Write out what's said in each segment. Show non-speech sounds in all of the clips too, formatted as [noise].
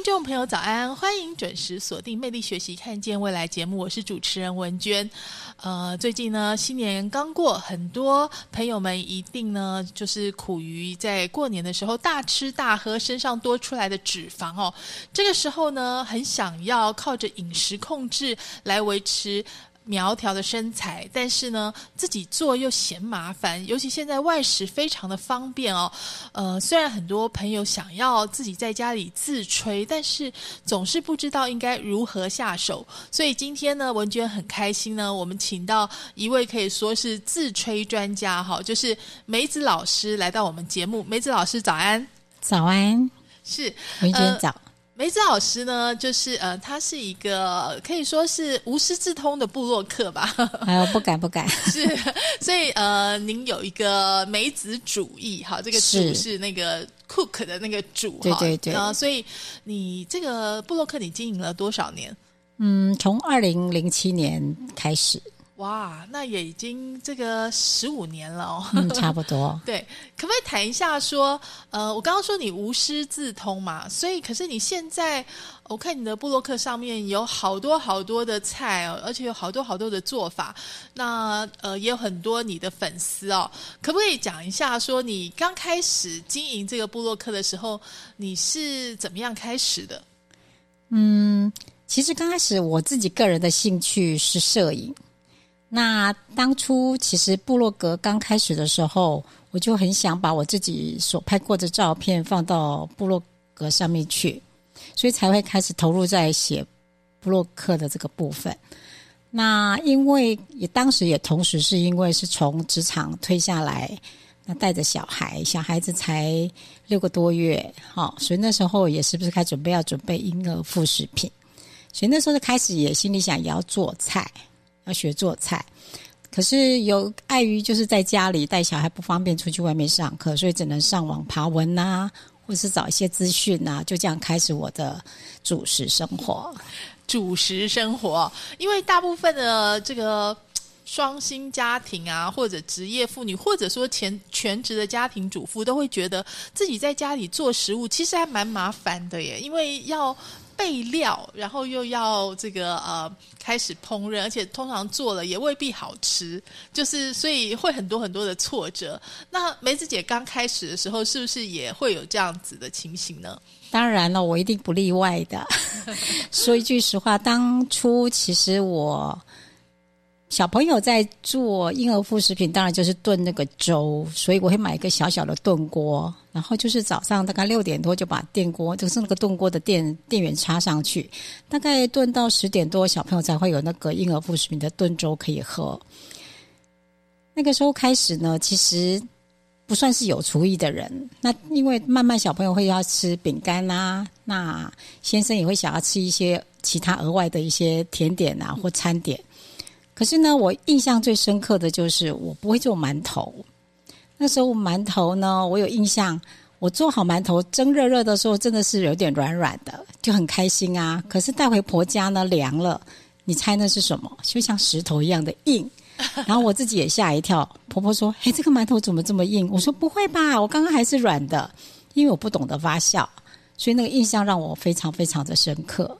听众朋友，早安！欢迎准时锁定《魅力学习，看见未来》节目，我是主持人文娟。呃，最近呢，新年刚过，很多朋友们一定呢，就是苦于在过年的时候大吃大喝，身上多出来的脂肪哦。这个时候呢，很想要靠着饮食控制来维持。苗条的身材，但是呢，自己做又嫌麻烦，尤其现在外食非常的方便哦。呃，虽然很多朋友想要自己在家里自吹，但是总是不知道应该如何下手。所以今天呢，文娟很开心呢，我们请到一位可以说是自吹专家哈，就是梅子老师来到我们节目。梅子老师早安，早安，是文娟早。梅子老师呢，就是呃，他是一个可以说是无师自通的布洛克吧。[laughs] 哎呦，不敢不敢。[laughs] 是，所以呃，您有一个梅子主义哈，这个主是那个 cook 的那个主哈。对对对。啊，所以你这个布洛克你经营了多少年？嗯，从二零零七年开始。哇，那也已经这个十五年了哦，嗯，差不多。[laughs] 对，可不可以谈一下说，呃，我刚刚说你无师自通嘛，所以可是你现在，我看你的布洛克上面有好多好多的菜哦，而且有好多好多的做法，那呃也有很多你的粉丝哦，可不可以讲一下说你刚开始经营这个布洛克的时候，你是怎么样开始的？嗯，其实刚开始我自己个人的兴趣是摄影。那当初其实部落格刚开始的时候，我就很想把我自己所拍过的照片放到部落格上面去，所以才会开始投入在写部落客的这个部分。那因为也当时也同时是因为是从职场退下来，那带着小孩，小孩子才六个多月，好，所以那时候也是不是开始准备要准备婴儿副食品，所以那时候就开始也心里想也要做菜。学做菜，可是有碍于就是在家里带小孩不方便出去外面上课，所以只能上网爬文呐，或是找一些资讯呐，就这样开始我的主食生活。主食生活，因为大部分的这个双薪家庭啊，或者职业妇女，或者说全全职的家庭主妇，都会觉得自己在家里做食物其实还蛮麻烦的耶，因为要。备料，然后又要这个呃开始烹饪，而且通常做了也未必好吃，就是所以会很多很多的挫折。那梅子姐刚开始的时候，是不是也会有这样子的情形呢？当然了，我一定不例外的。[laughs] 说一句实话，当初其实我。小朋友在做婴儿副食品，当然就是炖那个粥，所以我会买一个小小的炖锅，然后就是早上大概六点多就把电锅，就是那个炖锅的电电源插上去，大概炖到十点多，小朋友才会有那个婴儿副食品的炖粥可以喝。那个时候开始呢，其实不算是有厨艺的人，那因为慢慢小朋友会要吃饼干啊，那先生也会想要吃一些其他额外的一些甜点啊或餐点。可是呢，我印象最深刻的就是我不会做馒头。那时候馒头呢，我有印象，我做好馒头蒸热热的时候，真的是有点软软的，就很开心啊。可是带回婆家呢，凉了，你猜那是什么？就像石头一样的硬。[laughs] 然后我自己也吓一跳。婆婆说：“哎，这个馒头怎么这么硬？”我说：“不会吧，我刚刚还是软的，因为我不懂得发酵，所以那个印象让我非常非常的深刻。”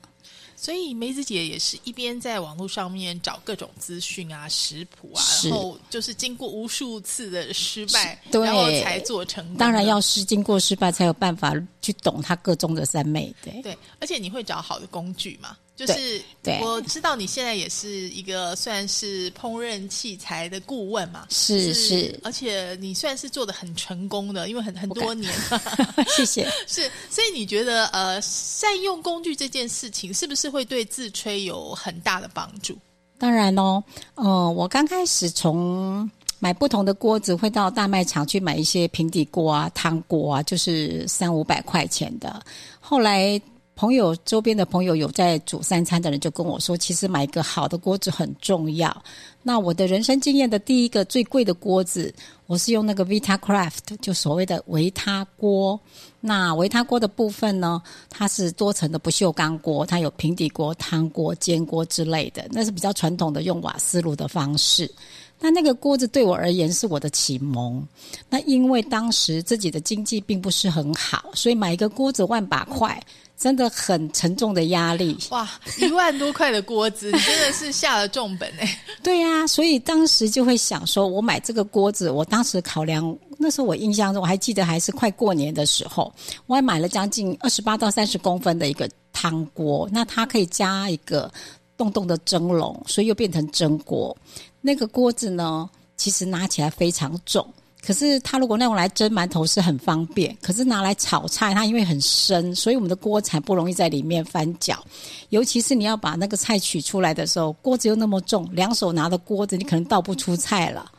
所以梅子姐也是一边在网络上面找各种资讯啊、食谱啊，然后就是经过无数次的失败，然后才做成。当然要是经过失败，才有办法去懂它各中的三昧。对对，而且你会找好的工具嘛？就是我知道你现在也是一个算是烹饪器材的顾问嘛，是是，而且你算是做的很成功的，因为很很多年，[laughs] 谢谢。[laughs] 是，所以你觉得呃，善用工具这件事情，是不是会对自吹有很大的帮助？当然哦，嗯，我刚开始从买不同的锅子，会到大卖场去买一些平底锅啊、汤锅啊，就是三五百块钱的，后来。朋友周边的朋友有在煮三餐的人就跟我说，其实买一个好的锅子很重要。那我的人生经验的第一个最贵的锅子，我是用那个 VitaCraft，就所谓的维他锅。那维他锅的部分呢，它是多层的不锈钢锅，它有平底锅、汤锅、煎锅之类的，那是比较传统的用瓦斯炉的方式。那那个锅子对我而言是我的启蒙。那因为当时自己的经济并不是很好，所以买一个锅子万把块。真的很沉重的压力哇！一万多块的锅子，你真的是下了重本哎。[laughs] 对呀，所以当时就会想说，我买这个锅子，我当时考量，那时候我印象中我还记得还是快过年的时候，我还买了将近二十八到三十公分的一个汤锅，那它可以加一个洞洞的蒸笼，所以又变成蒸锅。那个锅子呢，其实拿起来非常重。可是它如果那用来蒸馒头是很方便，可是拿来炒菜，它因为很深，所以我们的锅才不容易在里面翻搅。尤其是你要把那个菜取出来的时候，锅子又那么重，两手拿的锅子，你可能倒不出菜了。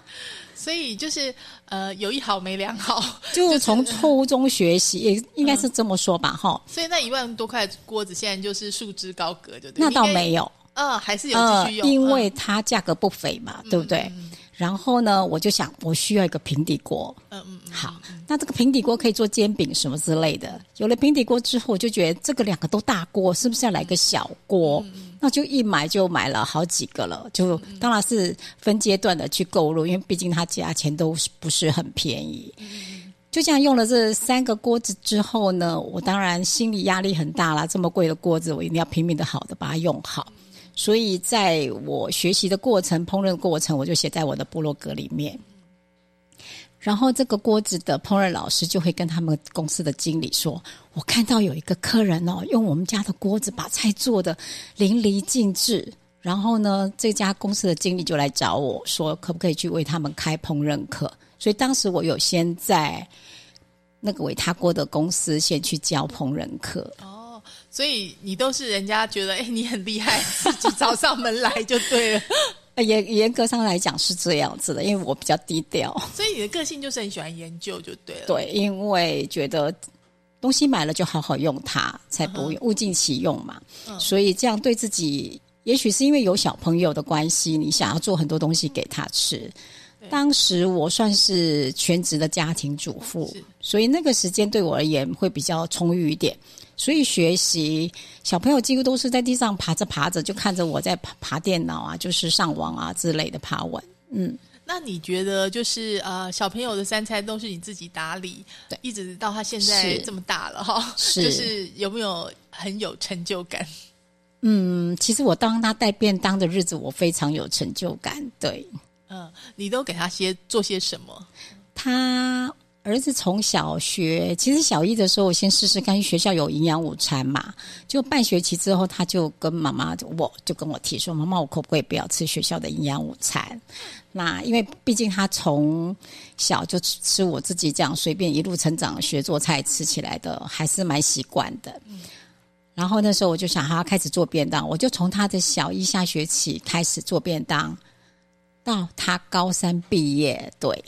所以就是呃，有一好没两好，[laughs] 就从错误中学习，也应该是这么说吧，哈。所以那一万多块锅子现在就是束之高阁，就那倒没有，嗯，还是有继续用，因为它价格不菲嘛，对不对？然后呢，我就想，我需要一个平底锅。嗯嗯嗯。好，那这个平底锅可以做煎饼什么之类的。有了平底锅之后，我就觉得这个两个都大锅，是不是要来个小锅？那就一买就买了好几个了。就当然是分阶段的去购入，因为毕竟它价钱都不是很便宜。就这样用了这三个锅子之后呢，我当然心理压力很大了。这么贵的锅子，我一定要拼命的好的把它用好。所以，在我学习的过程、烹饪过程，我就写在我的部落格里面。然后，这个锅子的烹饪老师就会跟他们公司的经理说：“我看到有一个客人哦，用我们家的锅子把菜做的淋漓尽致。”然后呢，这家公司的经理就来找我说：“可不可以去为他们开烹饪课？”所以，当时我有先在那个维他锅的公司先去教烹饪课。所以你都是人家觉得哎你很厉害，自己找上门来就对了。[laughs] 严严格上来讲是这样子的，因为我比较低调。[laughs] 所以你的个性就是很喜欢研究就对了。对，因为觉得东西买了就好好用它，才不物尽其用嘛。所以这样对自己，也许是因为有小朋友的关系，你想要做很多东西给他吃。当时我算是全职的家庭主妇，所以那个时间对我而言会比较充裕一点。所以学习小朋友几乎都是在地上爬着爬着，就看着我在爬爬电脑啊，就是上网啊之类的爬文。嗯，那你觉得就是呃，小朋友的三餐都是你自己打理，对，一直到他现在这么大了哈，就是有没有很有成就感？嗯，其实我当他带便当的日子，我非常有成就感。对，嗯，你都给他些做些什么？他。儿子从小学，其实小一的时候，我先试试看学校有营养午餐嘛。就半学期之后，他就跟妈妈，我就跟我提说：“妈妈，我可不可以不要吃学校的营养午餐？”那因为毕竟他从小就吃我自己这样随便一路成长学做菜吃起来的，还是蛮习惯的。然后那时候我就想，他开始做便当，我就从他的小一下学期开始做便当，到他高三毕业，对。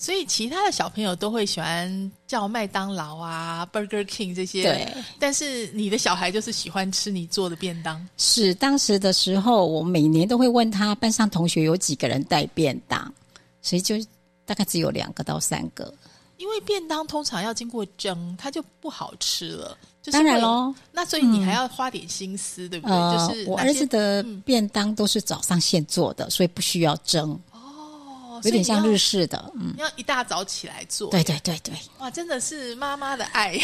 所以其他的小朋友都会喜欢叫麦当劳啊、Burger King 这些，对。但是你的小孩就是喜欢吃你做的便当。是当时的时候，我每年都会问他班上同学有几个人带便当，所以就大概只有两个到三个。因为便当通常要经过蒸，它就不好吃了。当然喽，那所以你还要花点心思，对不对？就是我儿子的便当都是早上现做的，所以不需要蒸。有点像日式的，嗯，要一大早起来做。对对对对，哇，真的是妈妈的爱。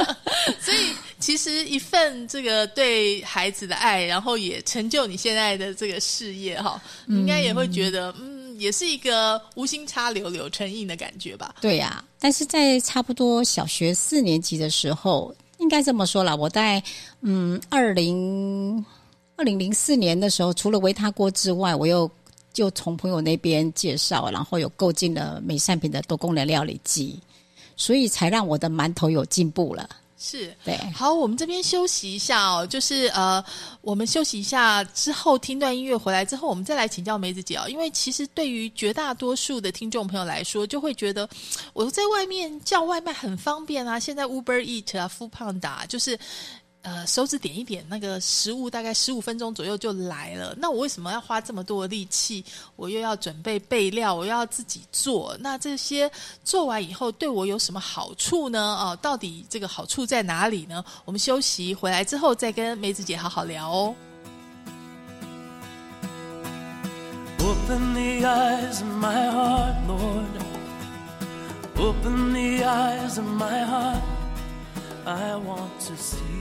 [laughs] 所以其实一份这个对孩子的爱，然后也成就你现在的这个事业哈，应该也会觉得，嗯，也是一个无心插柳柳成荫的感觉吧？对呀，但是在差不多小学四年级的时候，应该这么说了，我在嗯二零二零零四年的时候，除了维他锅之外，我又。就从朋友那边介绍，然后有购进了美善品的多功能料理机，所以才让我的馒头有进步了。是对，好，我们这边休息一下哦，就是呃，我们休息一下之后听段音乐回来之后，我们再来请教梅子姐哦。因为其实对于绝大多数的听众朋友来说，就会觉得我在外面叫外卖很方便啊，现在 Uber Eat 啊、富胖达就是。呃手指点一点，那个食物大概十五分钟左右就来了。那我为什么要花这么多的力气？我又要准备备料，我又要自己做。那这些做完以后对我有什么好处呢？哦，到底这个好处在哪里呢？我们休息回来之后再跟梅子姐好好聊哦。Open the eyes of my heart, Lord. Open the eyes of my heart. I want to see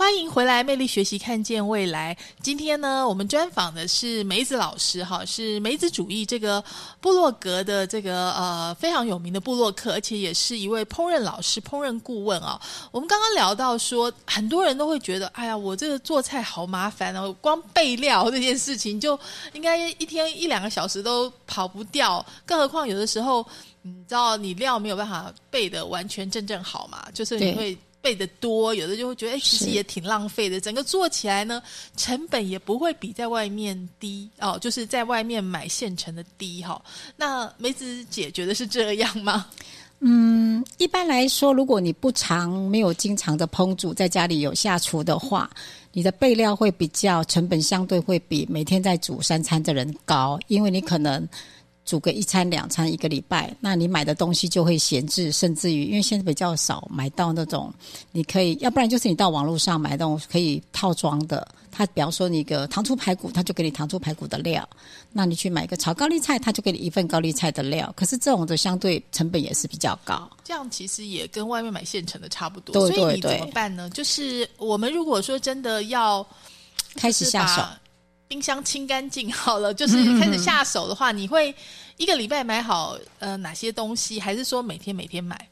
欢迎回来，魅力学习，看见未来。今天呢，我们专访的是梅子老师，哈，是梅子主义这个部落格的这个呃非常有名的部落客，而且也是一位烹饪老师、烹饪顾问啊。我们刚刚聊到说，很多人都会觉得，哎呀，我这个做菜好麻烦哦，光备料这件事情就应该一天一两个小时都跑不掉，更何况有的时候，你知道你料没有办法备的完全正正好嘛，就是你会。备的多，有的就会觉得，哎，其实也挺浪费的。整个做起来呢，成本也不会比在外面低哦，就是在外面买现成的低哈、那梅子姐觉得是这样吗？嗯，一般来说，如果你不常没有经常的烹煮，在家里有下厨的话，你的备料会比较成本相对会比每天在煮三餐的人高，因为你可能煮个一餐两餐一个礼拜，那你买的东西就会闲置，甚至于因为现在比较少买到那种，你可以，要不然就是你到网络上买那种可以套装的，它比方说你一个糖醋排骨，它就给你糖醋排骨的料，那你去买一个炒高丽菜，它就给你一份高丽菜的料，可是这种的相对成本也是比较高。这样其实也跟外面买现成的差不多。对所以你怎么办呢？就是我们如果说真的要开始下手，，冰箱清干净好了，就是开始下手的话，你会一个礼拜买好呃哪些东西，还是说每天每天买？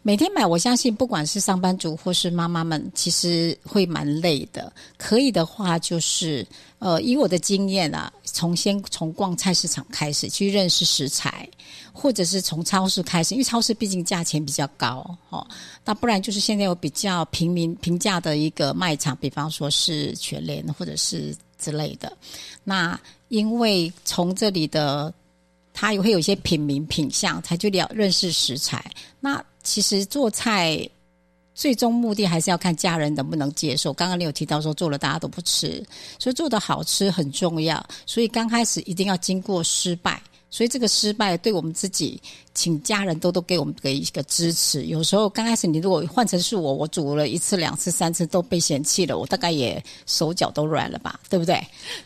每天买，我相信不管是上班族或是妈妈们，其实会蛮累的。可以的话，就是呃，以我的经验啊，从先从逛菜市场开始去认识食材，或者是从超市开始，因为超市毕竟价钱比较高哦。那不然就是现在有比较平民平价的一个卖场，比方说是全联或者是之类的。那因为从这里的他也会有一些品名品相，才去了认识食材。那其实做菜最终目的还是要看家人能不能接受。刚刚你有提到说做了大家都不吃，所以做的好吃很重要。所以刚开始一定要经过失败，所以这个失败对我们自己，请家人都都给我们给一个支持。有时候刚开始你如果换成是我，我煮了一次、两次、三次都被嫌弃了，我大概也手脚都软了吧，[laughs] 对不对？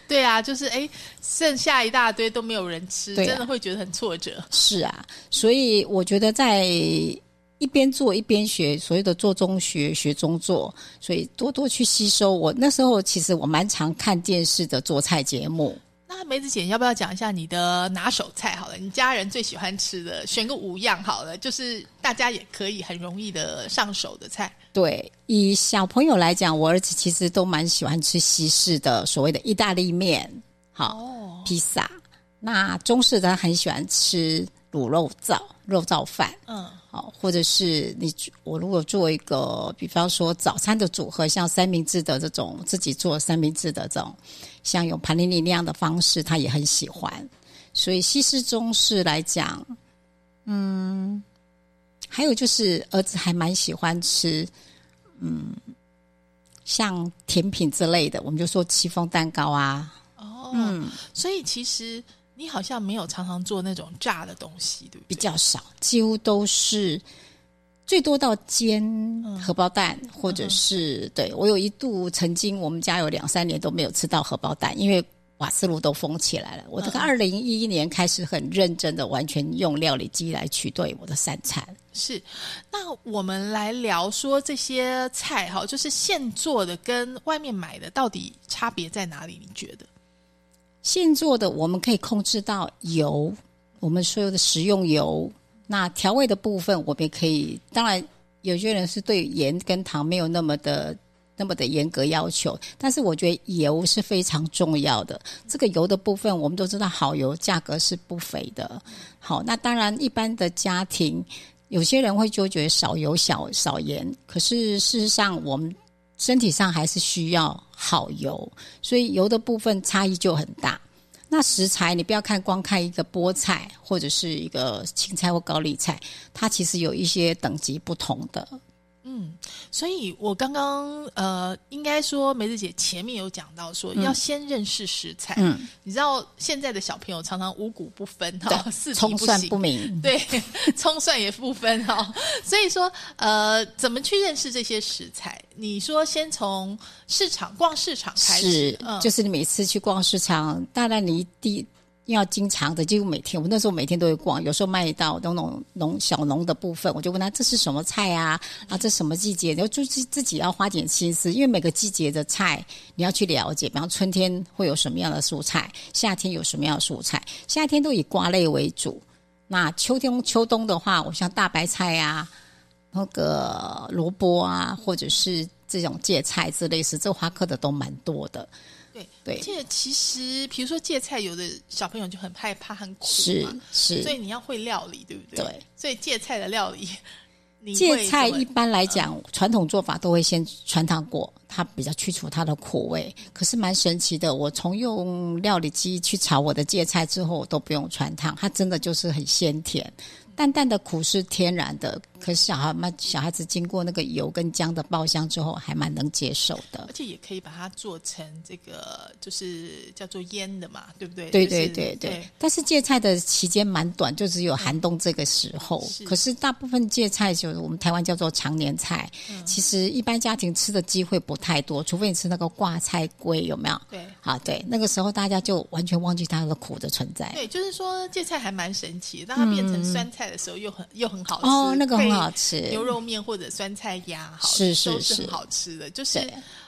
对啊，就是哎，剩下一大堆都没有人吃，啊真的会觉得很挫折。是啊，所以我觉得在一边做一边学，所谓的做中学，学中做，所以多多去吸收。我那时候其实我蛮常看电视的做菜节目，那梅子姐，要不要讲一下你的拿手菜好了？你家人最喜欢吃的，选个五样好了，就是大家也可以很容易的上手的菜。对，以小朋友来讲，我儿子其实都蛮喜欢吃西式的所谓的意大利面，好、哦，披萨。那中式的他很喜欢吃卤肉燥、肉燥饭。嗯，好，或者是你我如果做一个，比方说早餐的组合，像三明治的这种自己做三明治的这种，像用盘尼尼那样的方式，他也很喜欢。所以西式、中式来讲，嗯，还有就是儿子还蛮喜欢吃，嗯，像甜品之类的，我们就说戚风蛋糕啊，哦，嗯，所以其实你好像没有常常做那种炸的东西，对不对？比较少，几乎都是最多到煎荷包蛋，或者是、对我有一度曾经我们家有两三年都没有吃到荷包蛋，因为瓦斯炉都封起来了。我这个嗯二零一一年开始很认真的，完全用料理机来取代我的三餐。是，那我们来聊说这些菜哈，就是现做的跟外面买的到底差别在哪里？你觉得？现做的我们可以控制到油，我们所有的食用油。那调味的部分，我们也可以。当然，有些人是对盐跟糖没有那么的那么的严格要求，但是我觉得油是非常重要的。这个油的部分，我们都知道，好油价格是不菲的。好，那当然，一般的家庭，有些人会就觉得少油、少少盐，可是事实上，我们身体上还是需要好油，所以油的部分差异就很大。那食材你不要看光看一个菠菜或者是一个青菜或高丽菜，它其实有一些等级不同的。嗯，所以我刚刚呃，应该说梅子姐前面有讲到说，要先认识食材。嗯，你知道现在的小朋友常常五谷不分哈，四体葱蒜不明。[laughs] 对，葱蒜也不分哈，所以说呃，怎么去认识这些食材？你说先从市场逛市场开始是，，嗯，就是你每次去逛市场，当然你第要经常的，几乎每天，我那时候每天都会逛，有时候卖到那种农小农的部分，我就问他这是什么菜啊？啊，这什么季节？然后就自自己要花点心思，因为每个季节的菜你要去了解，比方春天会有什么样的蔬菜，夏天有什么样的蔬菜，夏天都以瓜类为主。那秋天秋冬的话，我像大白菜啊，那个萝卜啊，或者是这种芥菜之类，是这花科的都蛮多的。对对而且其实比如说芥菜，有的小朋友就很害怕很苦是嘛，是，所以你要会料理，对不对？对。所以芥菜的料理，你芥菜一般来讲，传统做法都会先穿烫过，它比较去除它的苦味。可是蛮神奇的，我从用料理机去炒我的芥菜之后，我都不用穿烫，它真的就是很鲜甜。淡淡的苦是天然的，可是小孩们小孩子经过那个油跟姜的爆香之后，还蛮能接受的而。且也可以把它做成这个，就是叫做腌的嘛，对不对？对就是对对对，但是芥菜的期间蛮短，就只有寒冬这个时候。是可是大部分芥菜就是我们台湾叫做常年菜，嗯其实一般家庭吃的机会不太多，除非你吃那个挂菜龟，有没有？对啊，对，那个时候大家就完全忘记它的苦的存在。对，就是说芥菜还蛮神奇的，当它变成酸菜的时候又很又很好吃哦，那个很好吃，牛肉面或者酸菜鸭，好是是是都是很好吃的。就是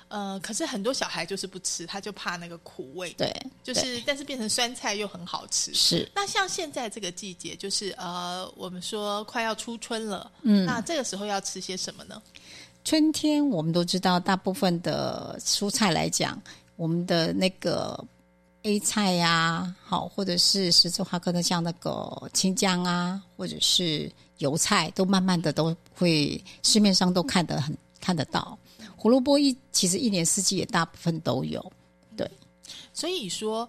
呃，可是很多小孩就是不吃，他就怕那个苦味。，对，就是但是变成酸菜又很好吃。是那像现在这个季节，就是呃，我们说快要初春了，嗯，那这个时候要吃些什么呢？春天我们都知道，大部分的蔬菜来讲，我们的那个 A 菜呀、好，或者是十字花科的像那个青江啊，或者是油菜，都慢慢的都会市面上都看得很看得到。胡萝卜一其实一年四季也大部分都有，对，所以说，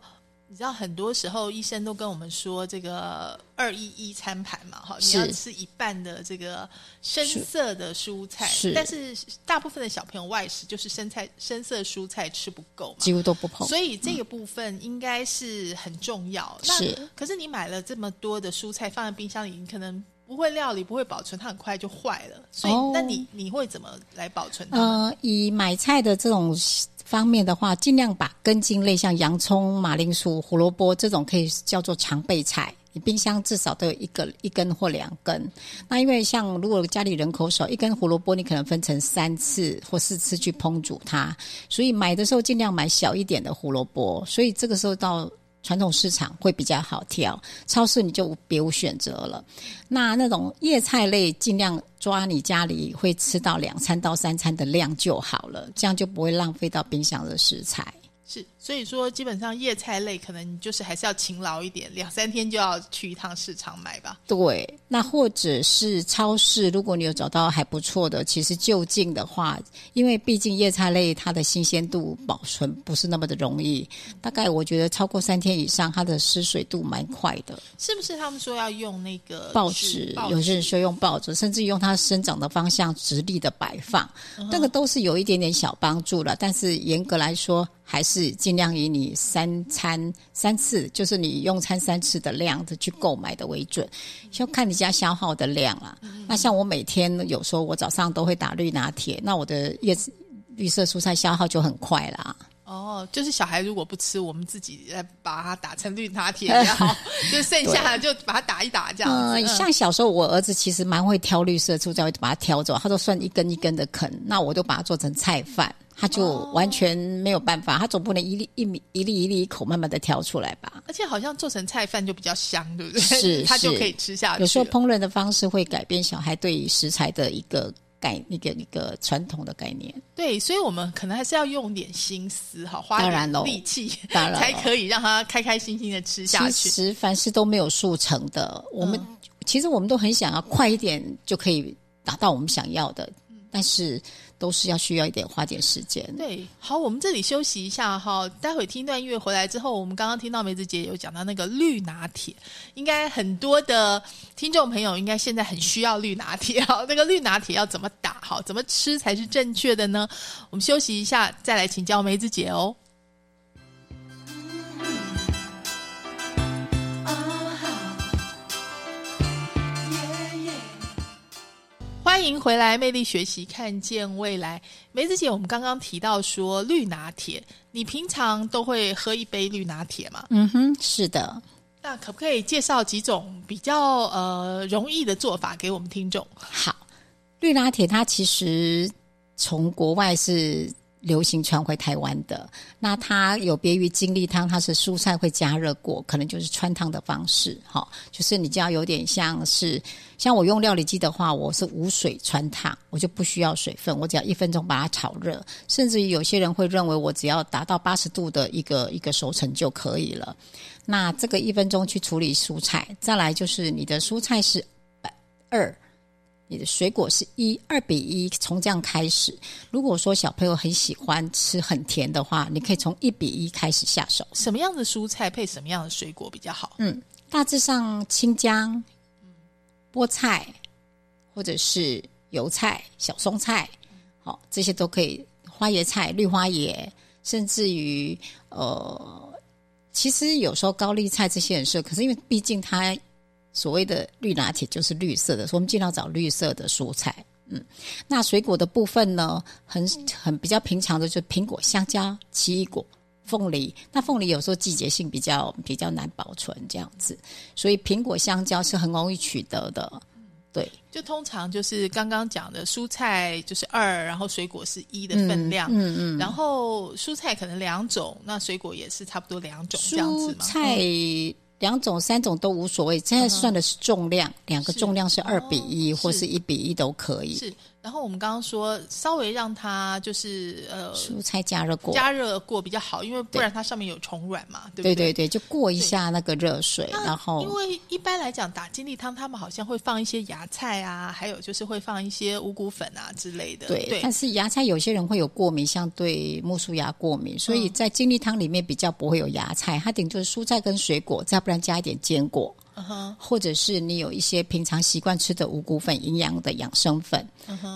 你知道很多时候医生都跟我们说这个二一一餐盘嘛，哈，你要吃一半的这个深色的蔬菜，是但是大部分的小朋友外食就是生菜深色蔬菜吃不够嘛。几乎都不碰。所以这个部分应该是很重要。那是可是你买了这么多的蔬菜放在冰箱里，你可能不会料理，不会保存，它很快就坏了。所以，哦那你你会怎么来保存它们？呃，以买菜的这种方面的话，尽量把根茎类，像洋葱、马铃薯、胡萝卜这种，可以叫做常备菜。你冰箱至少都有一个一根或两根。那因为像如果家里人口少，一根胡萝卜你可能分成三次或四次去烹煮它，所以买的时候尽量买小一点的胡萝卜。所以这个时候到传统市场会比较好挑，超市你就别无选择了。那那种叶菜类，尽量抓你家里会吃到两餐到三餐的量就好了，这样就不会浪费到冰箱的食材。是，所以说基本上叶菜类可能你就是还是要勤劳一点，两三天就要去一趟市场买吧。对，那或者是超市，如果你有找到还不错的，其实就近的话，因为毕竟叶菜类它的新鲜度保存不是那么的容易，大概我觉得超过三天以上，它的失水度蛮快的。是不是他们说要用那个报纸纸，？有些人说用报纸，甚至用它生长的方向直立的摆放，嗯那个都是有一点点小帮助了。但是严格来说，还是尽量以你三餐三次，就是你用餐三次的量的去购买的为准，就看你家消耗的量啦。嗯那像我每天有时候我早上都会打绿拿铁，那我的叶子绿色蔬菜消耗就很快啦。哦，就是小孩如果不吃，我们自己来把它打成绿拿铁也好，[laughs] 就剩下的就把它打一打这样子。像小时候我儿子其实蛮会挑绿色蔬菜，会把它挑走，他都算一根一根的啃，那我就把它做成菜饭，他就完全没有办法，他总不能一粒一米一粒一粒一口慢慢的挑出来吧。而且好像做成菜饭就比较香，对不对？是 [laughs] 他就可以吃下去。有时候烹饪的方式会改变小孩对于食材的一个概一个一个传统的概念。对，所以我们可能还是要用点心思哈，花点力气，当然才可以让他开开心心的吃下去。其实凡事都没有速成的，我们、其实我们都很想要快一点就可以达到我们想要的。但是都是要需要一点花点时间。对，好，我们这里休息一下哈，待会听段音乐回来之后，我们刚刚听到梅子姐有讲到那个绿拿铁，应该很多的听众朋友应该现在很需要绿拿铁哈，那个绿拿铁要怎么打好，怎么吃才是正确的呢？我们休息一下，再来请教梅子姐哦。欢迎回来，魅力学习，看见未来。梅子姐，我们刚刚提到说绿拿铁，你平常都会喝一杯绿拿铁吗？嗯哼，是的。那可不可以介绍几种比较呃容易的做法给我们听众？好，绿拿铁它其实从国外是。流行传回台湾的，那它有别于精力汤，它是蔬菜会加热过，可能就是穿汤的方式，哈，就是你就要有点像是，像我用料理机的话，我是无水穿烫，我就不需要水分，我只要一分钟把它炒热，甚至于有些人会认为我只要达到八十度的一个一个熟成就可以了。那这个一分钟去处理蔬菜，再来就是你的蔬菜是二。你的水果是一二比一，从这样开始。如果说小朋友很喜欢吃很甜的话，你可以从一比一开始下手。什么样的蔬菜配什么样的水果比较好？嗯，大致上青姜、菠菜或者是油菜、小松菜，好，这些都可以。花椰菜、绿花椰，甚至于呃，其实有时候高丽菜这些很适合，可是因为毕竟它。所谓的绿拿铁就是绿色的，所以我们尽量找绿色的蔬菜。嗯，那水果的部分呢，很很比较平常的，就是苹果、香蕉、奇异果、凤梨。那凤梨有时候季节性比较比较难保存，这样子，所以苹果、香蕉是很容易取得的。对，就通常就是刚刚讲的蔬菜就是二，然后水果是一的分量。嗯嗯，然后蔬菜可能两种，那水果也是差不多两种这样子嘛。菜。两种、三种都无所谓，现在算的是重量，两个重量是二比一或是一比一都可以。是。然后我们刚刚说，稍微让它就是呃，蔬菜加热过，加热过比较好，因为不然它上面有虫卵嘛，对不对？对对对，就过一下那个热水，然后因为一般来讲打金力汤，他们好像会放一些芽菜啊，还有就是会放一些五谷粉啊之类的。对，但是芽菜有些人会有过敏，像对木薯芽过敏，所以在金力汤里面比较不会有芽菜，它顶多是蔬菜跟水果，再不然加一点坚果。或者是你有一些平常习惯吃的五谷粉、营养的养生粉，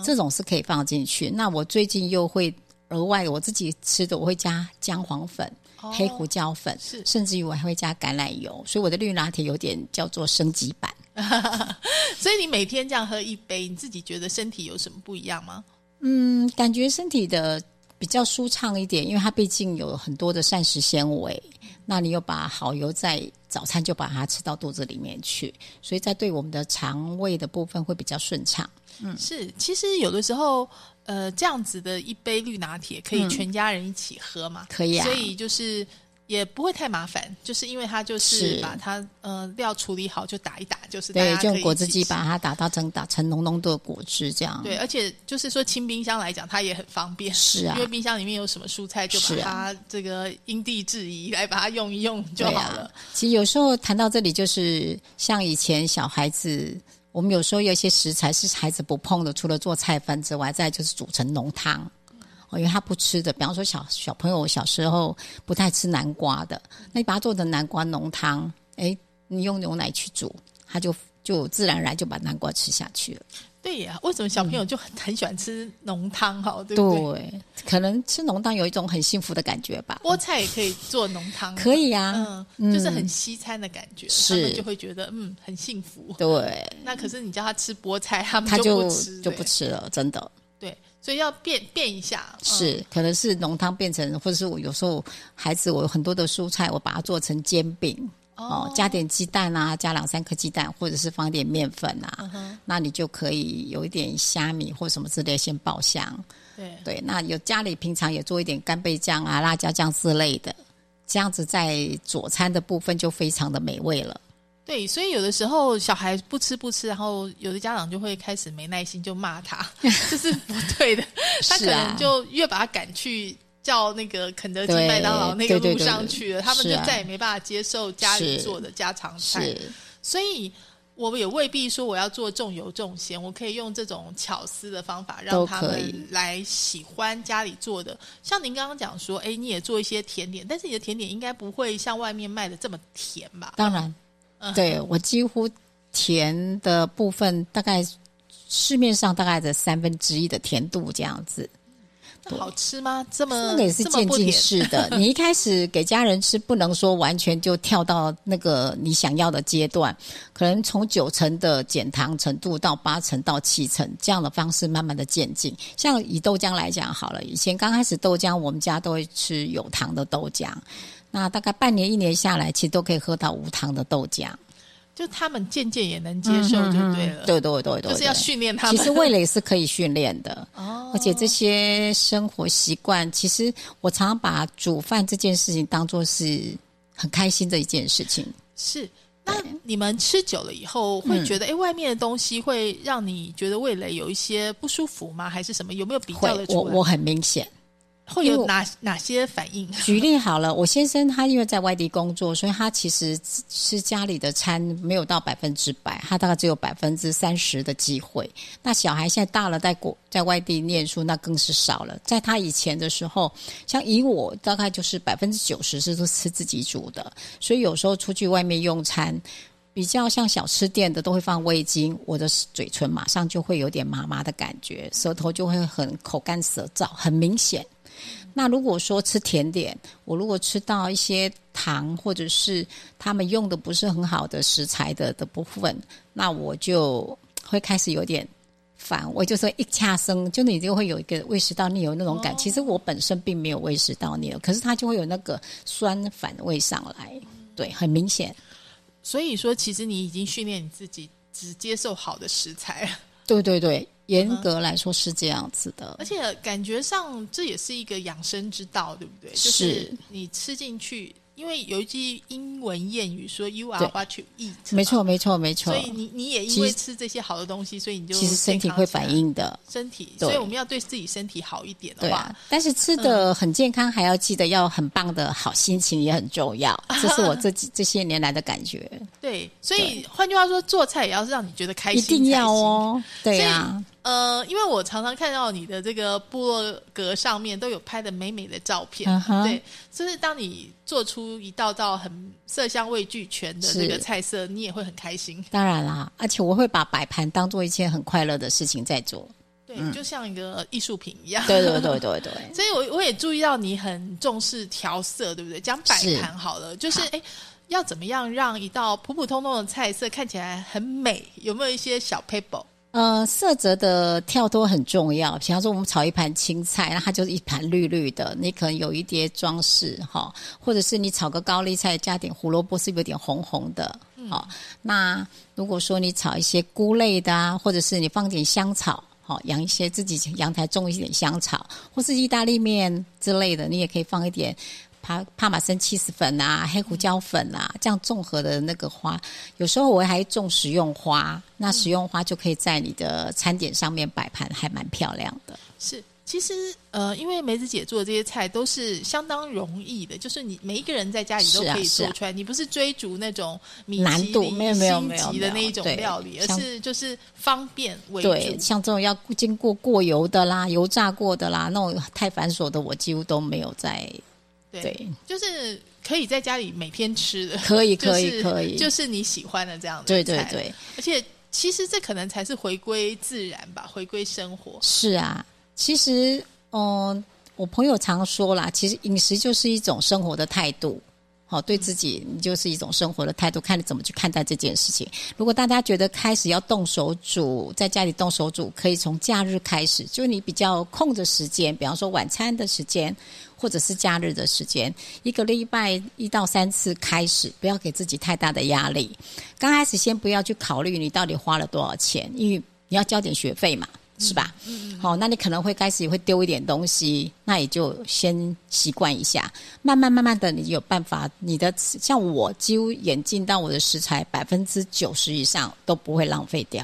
这种是可以放进去。那我最近又会额外我自己吃的，我会加姜黄粉、黑胡椒粉，甚至于我还会加橄榄油，所以我的绿拿铁有点叫做升级版。[laughs] 所以你每天这样喝一杯，你自己觉得身体有什么不一样吗？嗯，感觉身体的比较舒畅一点，因为它毕竟有很多的膳食纤维。那你又把好油在早餐就把它吃到肚子里面去，所以在对我们的肠胃的部分会比较顺畅。嗯，是，其实有的时候，呃，这样子的一杯绿拿铁可以全家人一起喝嘛？可以啊。所以就是。也不会太麻烦，就是因为它就是把它呃料处理好就打一打，就是对，就用果汁机把它打到成打成浓浓的果汁这样。对，而且就是说清冰箱来讲，它也很方便，是啊，因为冰箱里面有什么蔬菜，就把它这个因地制宜来把它用一用就好了。其实有时候谈到这里，就是像以前小孩子，我们有时候有一些食材是孩子不碰的，除了做菜饭之外，再就是煮成浓汤。哦，因为他不吃的，比方说小小朋友小时候不太吃南瓜的，那你把它做成南瓜浓汤，哎，你用牛奶去煮，他就就自然而然就把南瓜吃下去了。对呀，为什么小朋友就很很喜欢吃浓汤？哈，对不对？可能吃浓汤有一种很幸福的感觉吧。菠菜也可以做浓汤，可以啊，嗯，就是很西餐的感觉，他们就会觉得嗯很幸福。对，那可是你叫他吃菠菜，他们就不吃，就不吃了，真的。对。所以要变变一下，是可能是浓汤变成，或者是我有时候孩子我有很多的蔬菜，我把它做成煎饼。哦，加点鸡蛋啊，加两三颗鸡蛋，或者是放一点面粉啊，那你就可以有一点虾米或什么之类先爆香。对。对，那有家里平常也做一点干贝酱啊、辣椒酱之类的，这样子在佐餐的部分就非常的美味了。对，所以有的时候小孩不吃不吃，然后有的家长就会开始没耐心，就骂他，[laughs] 这是不对的。[laughs] 他可能就越把他赶去叫那个肯德基、麦当劳那个路上去了，他们就再也没办法接受家里做的家常菜。所以，我们也未必说我要做重油重咸，我可以用这种巧思的方法让他们来喜欢家里做的。像您刚刚讲说，哎，你也做一些甜点，但是你的甜点应该不会像外面卖的这么甜吧？当然，嗯对我几乎甜的部分大概市面上大概的三分之一的甜度这样子。那好吃吗？这么那个也是渐进式的。[laughs] 你一开始给家人吃，不能说完全就跳到那个你想要的阶段，可能从九成的减糖程度到八成到七成这样的方式，慢慢的渐进。像以豆浆来讲好了，以前刚开始豆浆，我们家都会吃有糖的豆浆。那大概半年一年下来，其实都可以喝到无糖的豆浆。就他们渐渐也能接受，就对了。对对对对，就是要训练他们。其实味蕾是可以训练的，哦，[laughs] 而且这些生活习惯，其实我常常把煮饭这件事情当做是很开心的一件事情。是。那你们吃久了以后，会觉得哎、诶外面的东西会让你觉得味蕾有一些不舒服吗？还是什么？有没有比较的，我我很明显。会有哪哪些反应？举例好了，我先生他因为在外地工作，所以他其实吃家里的餐没有到百分之百，他大概只有百分之三十的机会。那小孩现在大了，在国在外地念书，那更是少了。在他以前的时候，像以我大概就是百分之九十是都吃自己煮的，所以有时候出去外面用餐。比较像小吃店的都会放味精，我的嘴唇马上就会有点麻麻的感觉，舌头就会很口干舌燥，很明显。那如果说吃甜点，我如果吃到一些糖，或者是他们用的不是很好的食材的的部分，那我就会开始有点烦。我就说一掐生，就你就会有一个胃食道逆流那种感。哦其实我本身并没有胃食道逆流，可是它就会有那个酸反胃上来，对，很明显。所以说，其实你已经训练你自己只接受好的食材，对对对，严格来说是这样子的而。且感觉上这也是一个养生之道，对不对？就是是你吃进去，因为有一句英文谚语说 “You are what you eat”，没错，嘛。没错，没错所。以你你也因为吃这些好的东西，所以你就其实身体会反应应的。身体，所以我们要对自己身体好一点的话，对啊，但是吃的很健康，还要记得要很棒的好心情也很重要。[laughs] 这是我这几这些年来的感觉，[laughs] 对，所以换句话说，做菜也要让你觉得开心一，定要。哦。对啊，呃，因为我常常看到你的这个部落格上面都有拍的美美的照片，对，就是当你做出一道道很色香味俱全的是这个菜色，你也会很开心。当然啦，而且我会把摆盘当做一件很快乐的事情在做。对，就像一个艺术品一样。[laughs] 对对对对对，所以我我也注意到你很重视调色，对不对？讲摆是盘好了，就是哎，要怎么样让一道普普通通的菜色看起来很美？有没有一些小 paper？呃，色泽的跳脱很重要。比方说，我们炒一盘青菜，那它就是一盘绿绿的，你可能有一碟装饰哈，或者是你炒个高丽菜，加点胡萝卜，是不是有点红红的？好、那如果说你炒一些菇类的啊，或者是你放点香草。好，养一些自己阳台种一点香草，或是意大利面之类的，你也可以放一点帕帕玛森起司粉啊、黑胡椒粉啊，这样综合的那个花。有时候我还种食用花，那食用花就可以在你的餐点上面摆盘，还蛮漂亮的。是，其实呃，因为梅子姐做的这些菜都是相当容易的，就是你每一个人在家里都可以做出来。你不是追逐那种米难度没有没有星没有的那一种料理，而是就是方便为对，主。像这种要经过过油的啦、油炸过的啦，那种太繁琐的，我几乎都没有在。对，对，就是可以在家里每天吃的，[laughs] 可以可以可以就是你喜欢的这样的菜对对对，而且其实这可能才是回归自然吧，回归生活。是啊。其实，嗯、我朋友常说啦，其实饮食就是一种生活的态度。好，对自己你就是一种生活的态度，看你怎么去看待这件事情。如果大家觉得开始要动手煮，在家里动手煮，可以从假日开始，就你比较空的时间，比方说晚餐的时间，或者是假日的时间，一个礼拜一到三次开始，不要给自己太大的压力。刚开始先不要去考虑你到底花了多少钱，因为你要交点学费嘛。是吧？嗯，好，那你可能会开始也会丢一点东西，那也就先习惯一下，慢慢慢慢的，你有办法，你的像我几乎演进到我的食材百分之九十以上都不会浪费掉。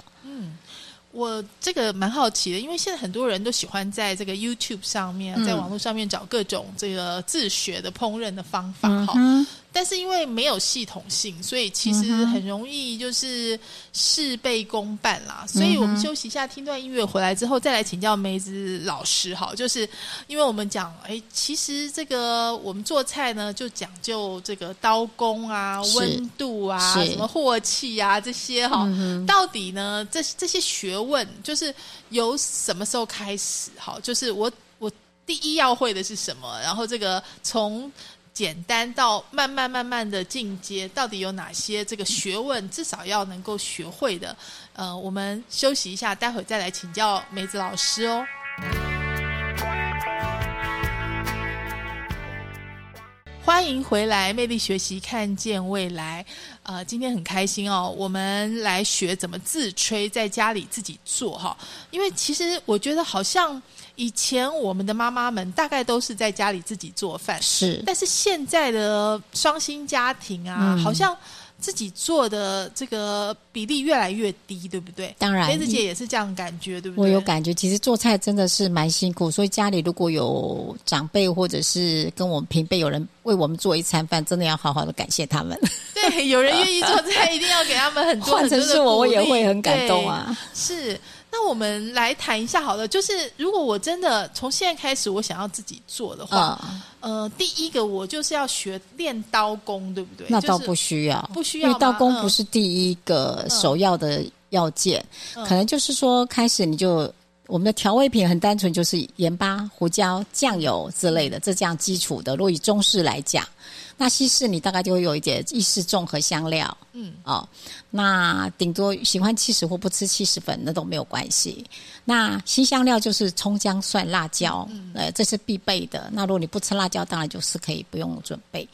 我这个蛮好奇的，因为现在很多人都喜欢在这个 YouTube 上面，嗯在网络上面找各种这个自学的烹饪的方法哈。嗯但是因为没有系统性，所以其实很容易就是事倍功半啦。所以我们休息一下，听段音乐回来之后，再来请教梅子老师。哈，就是因为我们讲，哎，其实这个我们做菜呢，就讲究这个刀工啊、温度啊、什么镬气啊这些哈。到底呢，这这些学问，就是由什么时候开始？哈，就是我我第一要会的是什么？然后这个从。简单到慢慢慢慢的进阶，到底有哪些这个学问，至少要能够学会的？呃，我们休息一下，待会再来请教梅子老师哦。欢迎回来，魅力学习，看见未来。呃，今天很开心哦，我们来学怎么自吹，在家里自己做哈。因为其实我觉得好像。以前我们的妈妈们大概都是在家里自己做饭，是。但是现在的双薪家庭啊，好像自己做的这个比例越来越低，对不对？当然，梅子姐也是这样感觉，对不对？我有感觉，其实做菜真的是蛮辛苦，所以家里如果有长辈或者是跟我们平辈有人为我们做一餐饭，真的要好好的感谢他们。对，有人愿意做菜，一定要给他们很多很多的我，我也会很感动啊。是。那我们来谈一下好了，就是如果我真的从现在开始，我想要自己做的话，呃，第一个我就是要学练刀工，对不对？那倒不需要，不需要，因为刀工不是第一个首要的要件，可能就是说开始你就我们的调味品很单纯，就是盐巴、胡椒、酱油之类的，这这样基础的。如果以中式来讲。那西式你大概就会有一点意式重和香料，嗯，哦，那顶多喜欢七十或不吃七十粉那都没有关系。那新香料就是葱姜蒜辣椒，呃，这是必备的。那如果你不吃辣椒，当然就是可以不用准备。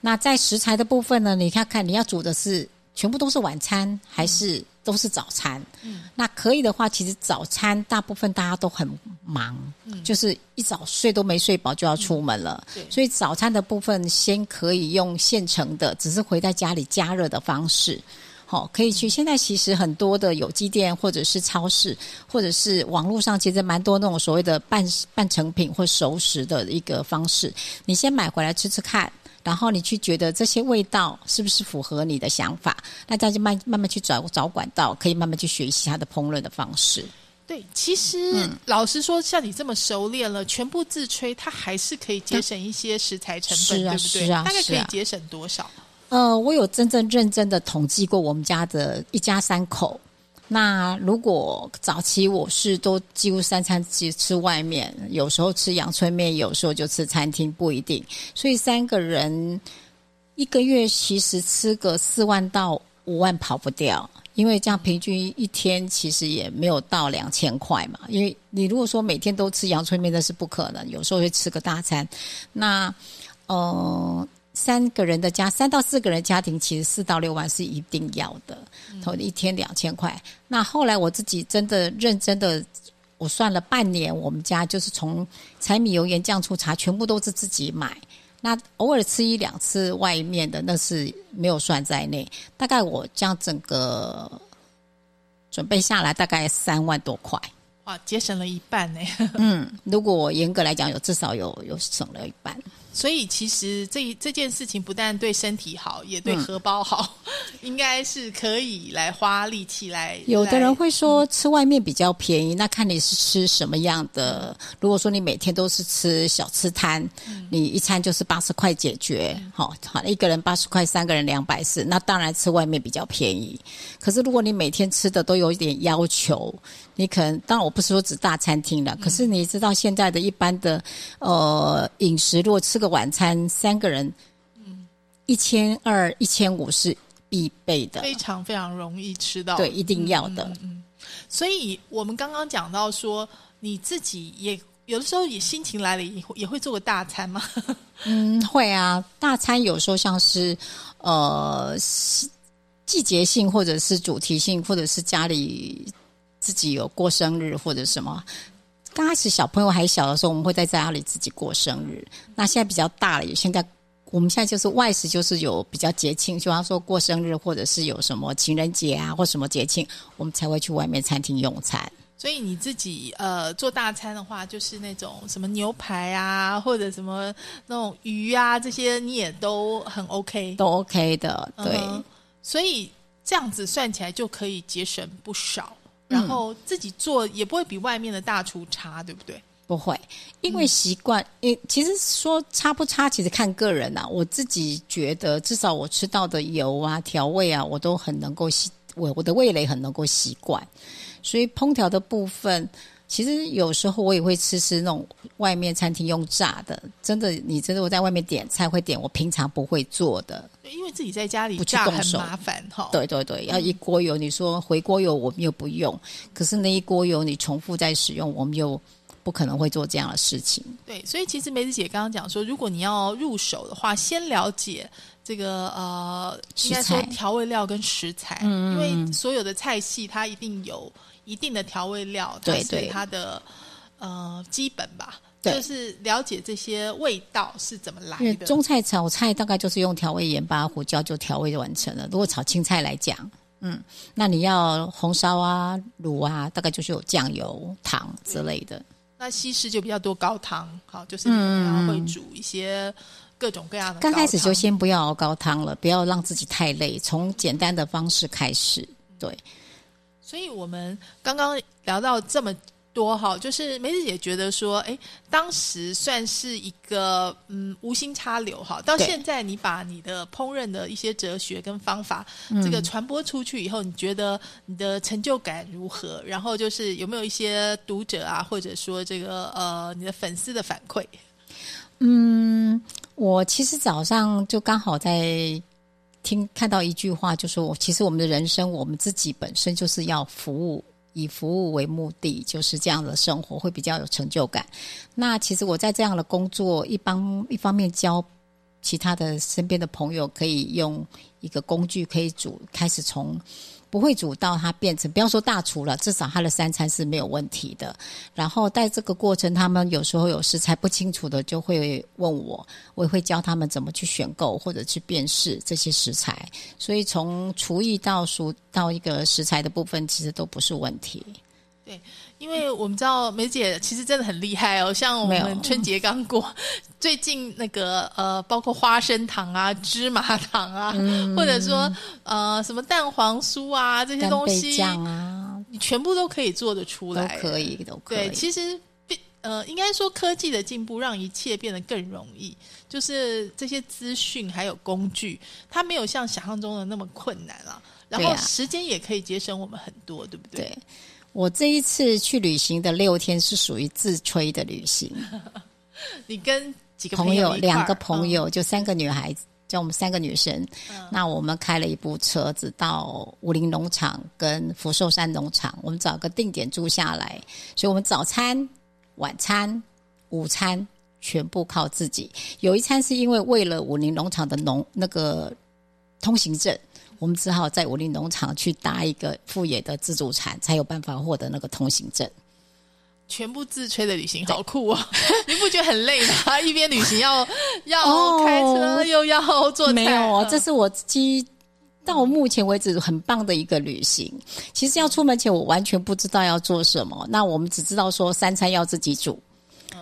那在食材的部分呢，你看看你要煮的是全部都是晚餐还是？都是早餐，嗯，那可以的话，其实早餐大部分大家都很忙，嗯，就是一早睡都没睡饱就要出门了，对，所以早餐的部分先可以用现成的，只是回在家里加热的方式，好，可以去。现在其实很多的有机店或者是超市，或者是网络上，其实蛮多那种所谓的半半成品或熟食的一个方式，你先买回来吃吃看。然后你去觉得这些味道是不是符合你的想法？那再就慢慢慢去找找管道，可以慢慢去学习它的烹饪的方式。对，其实老实说，像你这么熟练了，全部自吹，它还是可以节省一些食材成本，对不对？大概可以节省多少？呃，我有真正认真的统计过，我们家的一家三口。那如果早期我是都几乎三餐吃吃外面，有时候吃阳春面，有时候就吃餐厅，不一定。所以三个人一个月其实吃个四万到五万跑不掉，因为这样平均一天其实也没有到两千块嘛。因为你如果说每天都吃阳春面，那是不可能。有时候会吃个大餐，那呃。三个人的家，三到四个人家庭，其实四到六万是一定要的，投一天两千块。那后来我自己真的认真的，我算了半年，我们家就是从柴米油盐酱醋茶全部都是自己买。那偶尔吃一两次外面的，那是没有算在内。大概我这样整个准备下来，大概三万多块。哇，节省了一半呢。嗯，如果我严格来讲，有至少有有省了一半。所以其实这这件事情不但对身体好，也对荷包好，[laughs] 应该是可以来花力气来。有的人会说吃外面比较便宜，那看你是吃什么样的。如果说你每天都是吃小吃摊，你一餐就是八十块解决，好，好一个人八十块，三个人两百四，那当然吃外面比较便宜。可是如果你每天吃的都有一点要求，你可能当然我不是说指大餐厅了，可是你知道现在的一般的呃饮食，如果吃个晚餐，三个人，嗯，一千二、一千五是必备的，非常非常容易吃到，对，一定要的。嗯，所以我们刚刚讲到说，你自己也有的时候也心情来了，也也会做个大餐吗？[laughs] 嗯，会啊，大餐有时候像是呃季节性，或者是主题性，或者是家里。自己有过生日或者什么，刚开始小朋友还小的时候，我们会在家里自己过生日。那现在比较大了，现在我们现在就是外食，就是有比较节庆，就方说过生日或者是有什么情人节啊或什么节庆，我们才会去外面餐厅用餐。所以你自己呃做大餐的话，就是那种什么牛排啊，或者什么那种鱼啊，这些你也都很 OK，都 OK 的，对。嗯所以这样子算起来就可以节省不少，嗯然后自己做也不会比外面的大厨差，对不对？不会，因为习惯。诶、其实说差不差，其实看个人啊。我自己觉得，至少我吃到的油啊、调味啊，我都很能够习，我我的味蕾很能够习惯。所以烹调的部分，其实有时候我也会吃吃那种外面餐厅用炸的。真的，你真的我在外面点菜会点我平常不会做的。因为自己在家里不去炸很动手麻烦哈。对对对，要一锅油，你说回锅油我们又不用，可是那一锅油你重复在使用，我们又不可能会做这样的事情。对，所以其实梅子姐刚刚讲说，如果你要入手的话，先了解这个呃，应该说调味料跟食材，嗯因为所有的菜系它一定有一定的调味料，对对它的呃基本吧，对就是了解这些味道是怎么来的。中菜炒菜大概就是用调味盐巴、胡椒就调味就完成了。如果炒青菜来讲，嗯，那你要红烧啊、卤啊，大概就是有酱油、糖之类的。那西式就比较多高汤，好，就是你可能会煮一些各种各样的。刚开始就先不要熬高汤了，不要让自己太累，从简单的方式开始。对，所以我们刚刚聊到这么多哈，就是梅子姐觉得说，哎，当时算是一个嗯无心插柳哈，到现在你把你的烹饪的一些哲学跟方法，这个传播出去以后，你觉得你的成就感如何？然后就是有没有一些读者啊，或者说这个呃你的粉丝的反馈？嗯，我其实早上就刚好在听看到一句话，就说其实我们的人生，我们自己本身就是要服务，以服务为目的，就是这样的生活会比较有成就感。那其实我在这样的工作，一帮一方面教其他的身边的朋友，可以用一个工具可以组，开始从。不会煮到它变成，不要说大厨了，至少他的三餐是没有问题的。然后在这个过程，他们有时候有食材不清楚的，就会问我，我也会教他们怎么去选购或者去辨识这些食材。所以从厨艺到熟到一个食材的部分，其实都不是问题。因为我们知道梅姐其实真的很厉害哦，像我们春节刚过，最近那个呃，包括花生糖啊、芝麻糖啊，或者说呃什么蛋黄酥啊这些东西，酱啊，你全部都可以做得出都来，可以，都可以。对，其实变呃，应该说科技的进步让一切变得更容易，就是这些资讯还有工具，它没有像想象中的那么困难了。然后时间也可以节省我们很多，对不对？对我这一次去旅行的六天是属于自吹的旅行，[laughs] 你跟几个朋友两个朋，嗯友，就三个女孩子，就我们三个女生。那我们开了一部车子到武林农场跟福寿山农场，我们找个定点住下来，所以我们早餐、晚餐、午餐全部靠自己。有一餐是因为为了武林农场的农那个通行证。我们只好在武林农场去搭一个副野的自助餐，才有办法获得那个通行证。全部自吹的旅行好酷哦！你不觉得很累吗？[laughs] 一边旅行要 [laughs] 要哦开车，又要做菜，没有哦，嗯这是我基到目前为止很棒的一个旅行。其实要出门前，我完全不知道要做什么。那我们只知道说三餐要自己煮，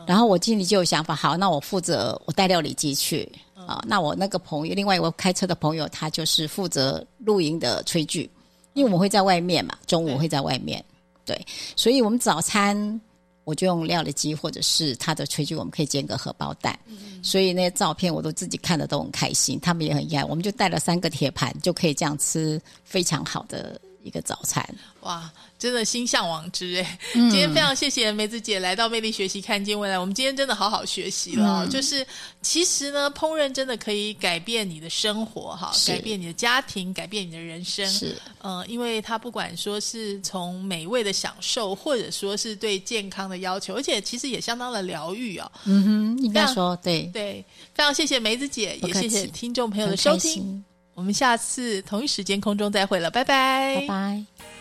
然后我心里就有想法，好，那我负责我带料理机去啊。那我那个朋友，另外一位开车的朋友，他就是负责露营的炊具，因为我们会在外面嘛，中午会在外面，对，所以我们早餐。我就用料理机或者是他的炊具，我们可以煎个荷包蛋。所以那些照片我都自己看的都很开心，他们也很意外。我们就带了三个铁盘，就可以这样吃非常好的一个早餐。哇，真的心向往之哎！嗯今天非常谢谢梅子姐来到魅力学习，看见未来。我们今天真的好好学习了哦、嗯就是其实呢，烹饪真的可以改变你的生活哈，改变你的家庭，改变你的人生。是，呃，因为它不管说是从美味的享受，或者说是对健康的要求，而且其实也相当的疗愈哦。嗯哼，应该说对，对，非常谢谢梅子姐，也谢谢听众朋友的收听。我们下次同一时间空中再会了，拜拜，拜拜。